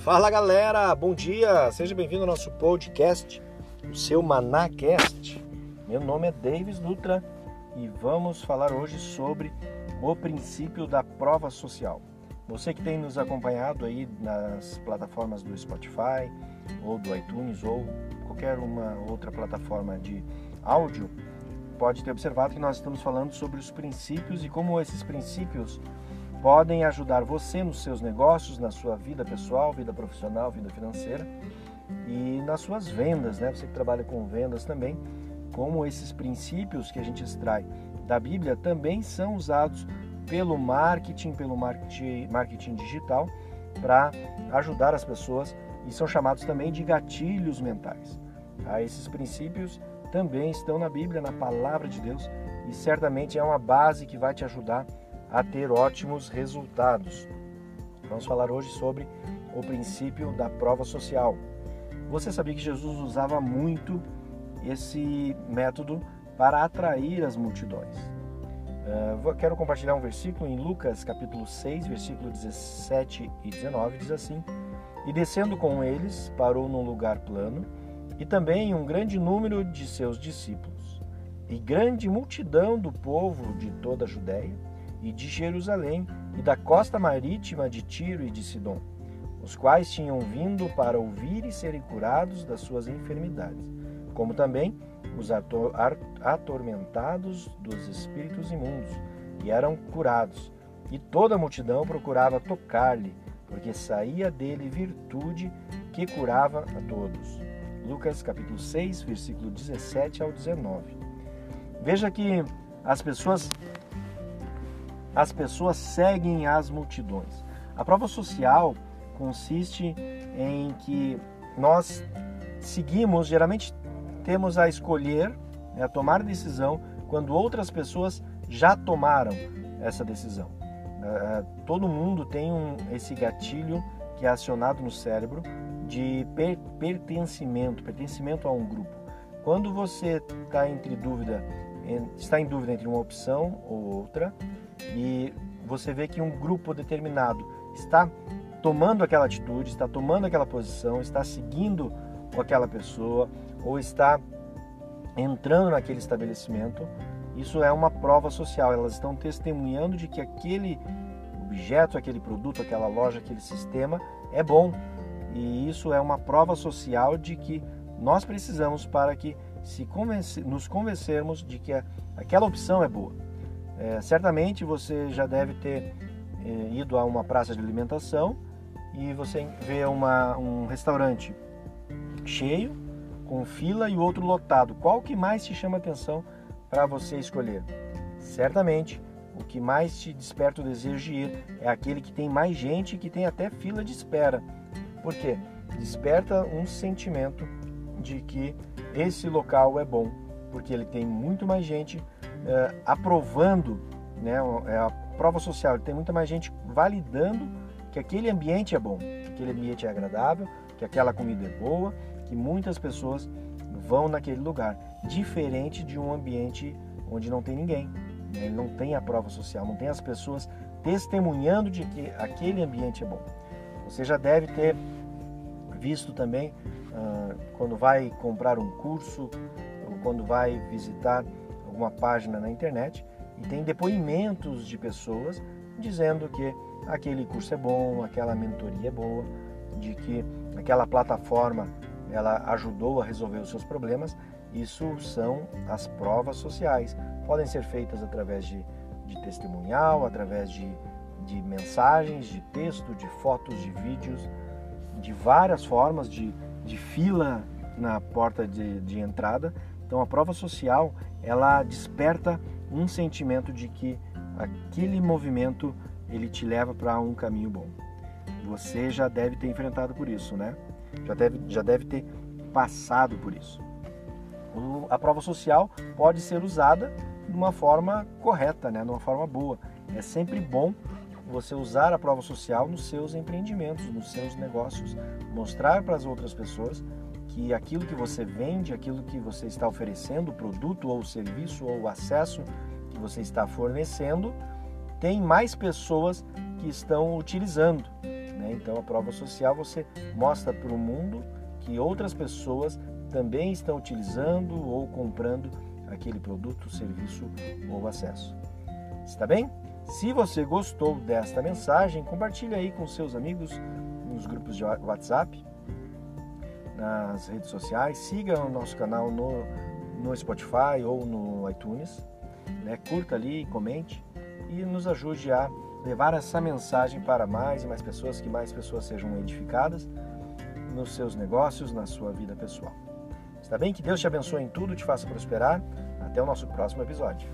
Fala galera, bom dia, seja bem-vindo ao nosso podcast, o seu Manacast. Meu nome é Davis Dutra e vamos falar hoje sobre o princípio da prova social. Você que tem nos acompanhado aí nas plataformas do Spotify ou do iTunes ou qualquer uma outra plataforma de áudio, pode ter observado que nós estamos falando sobre os princípios e como esses princípios podem ajudar você nos seus negócios, na sua vida pessoal, vida profissional, vida financeira e nas suas vendas, né? Você que trabalha com vendas também, como esses princípios que a gente extrai da Bíblia também são usados pelo marketing, pelo marketing, digital para ajudar as pessoas e são chamados também de gatilhos mentais. Tá? Esses princípios também estão na Bíblia, na palavra de Deus e certamente é uma base que vai te ajudar a ter ótimos resultados. Vamos falar hoje sobre o princípio da prova social. Você sabia que Jesus usava muito esse método para atrair as multidões? Uh, quero compartilhar um versículo em Lucas capítulo 6, versículo 17 e 19, diz assim: E descendo com eles, parou num lugar plano, e também um grande número de seus discípulos, e grande multidão do povo de toda a Judéia, e de Jerusalém e da costa marítima de Tiro e de Sidom, os quais tinham vindo para ouvir e serem curados das suas enfermidades, como também os atormentados dos espíritos imundos, e eram curados. E toda a multidão procurava tocar-lhe, porque saía dele virtude que curava a todos. Lucas capítulo 6, versículo 17 ao 19. Veja que as pessoas as pessoas seguem as multidões. A prova social consiste em que nós seguimos, geralmente temos a escolher, né, a tomar decisão quando outras pessoas já tomaram essa decisão. Uh, todo mundo tem um, esse gatilho que é acionado no cérebro de per pertencimento, pertencimento a um grupo. Quando você está entre dúvida, está em dúvida entre uma opção ou outra, e você vê que um grupo determinado está tomando aquela atitude, está tomando aquela posição, está seguindo aquela pessoa ou está entrando naquele estabelecimento, isso é uma prova social. Elas estão testemunhando de que aquele objeto, aquele produto, aquela loja, aquele sistema é bom. E isso é uma prova social de que nós precisamos para que se nos convencermos de que aquela opção é boa. É, certamente você já deve ter é, ido a uma praça de alimentação e você vê uma, um restaurante cheio, com fila e outro lotado. Qual que mais te chama atenção para você escolher? Certamente o que mais te desperta o desejo de ir é aquele que tem mais gente e que tem até fila de espera. Por quê? Desperta um sentimento de que esse local é bom, porque ele tem muito mais gente é, aprovando, né, é a prova social, tem muita mais gente validando que aquele ambiente é bom, que aquele ambiente é agradável, que aquela comida é boa, que muitas pessoas vão naquele lugar, diferente de um ambiente onde não tem ninguém, né, não tem a prova social, não tem as pessoas testemunhando de que aquele ambiente é bom. Você já deve ter visto também uh, quando vai comprar um curso, ou quando vai visitar alguma página na internet e tem depoimentos de pessoas dizendo que aquele curso é bom, aquela mentoria é boa, de que aquela plataforma ela ajudou a resolver os seus problemas. Isso são as provas sociais. Podem ser feitas através de, de testemunhal, através de, de mensagens, de texto, de fotos, de vídeos, de várias formas, de, de fila na porta de, de entrada. Então a prova social ela desperta um sentimento de que aquele movimento ele te leva para um caminho bom. Você já deve ter enfrentado por isso, né? Já deve, já deve ter passado por isso. O, a prova social pode ser usada de uma forma correta, né? de uma forma boa. É sempre bom você usar a prova social nos seus empreendimentos, nos seus negócios, mostrar para as outras pessoas que aquilo que você vende, aquilo que você está oferecendo, o produto ou serviço ou acesso que você está fornecendo, tem mais pessoas que estão utilizando. Né? Então, a prova social você mostra para o mundo que outras pessoas também estão utilizando ou comprando aquele produto, serviço ou acesso. Está bem? Se você gostou desta mensagem, compartilhe aí com seus amigos nos grupos de WhatsApp, nas redes sociais, siga o nosso canal no, no Spotify ou no iTunes, né? curta ali, comente e nos ajude a levar essa mensagem para mais e mais pessoas, que mais pessoas sejam edificadas nos seus negócios, na sua vida pessoal. Está bem? Que Deus te abençoe em tudo, te faça prosperar. Até o nosso próximo episódio.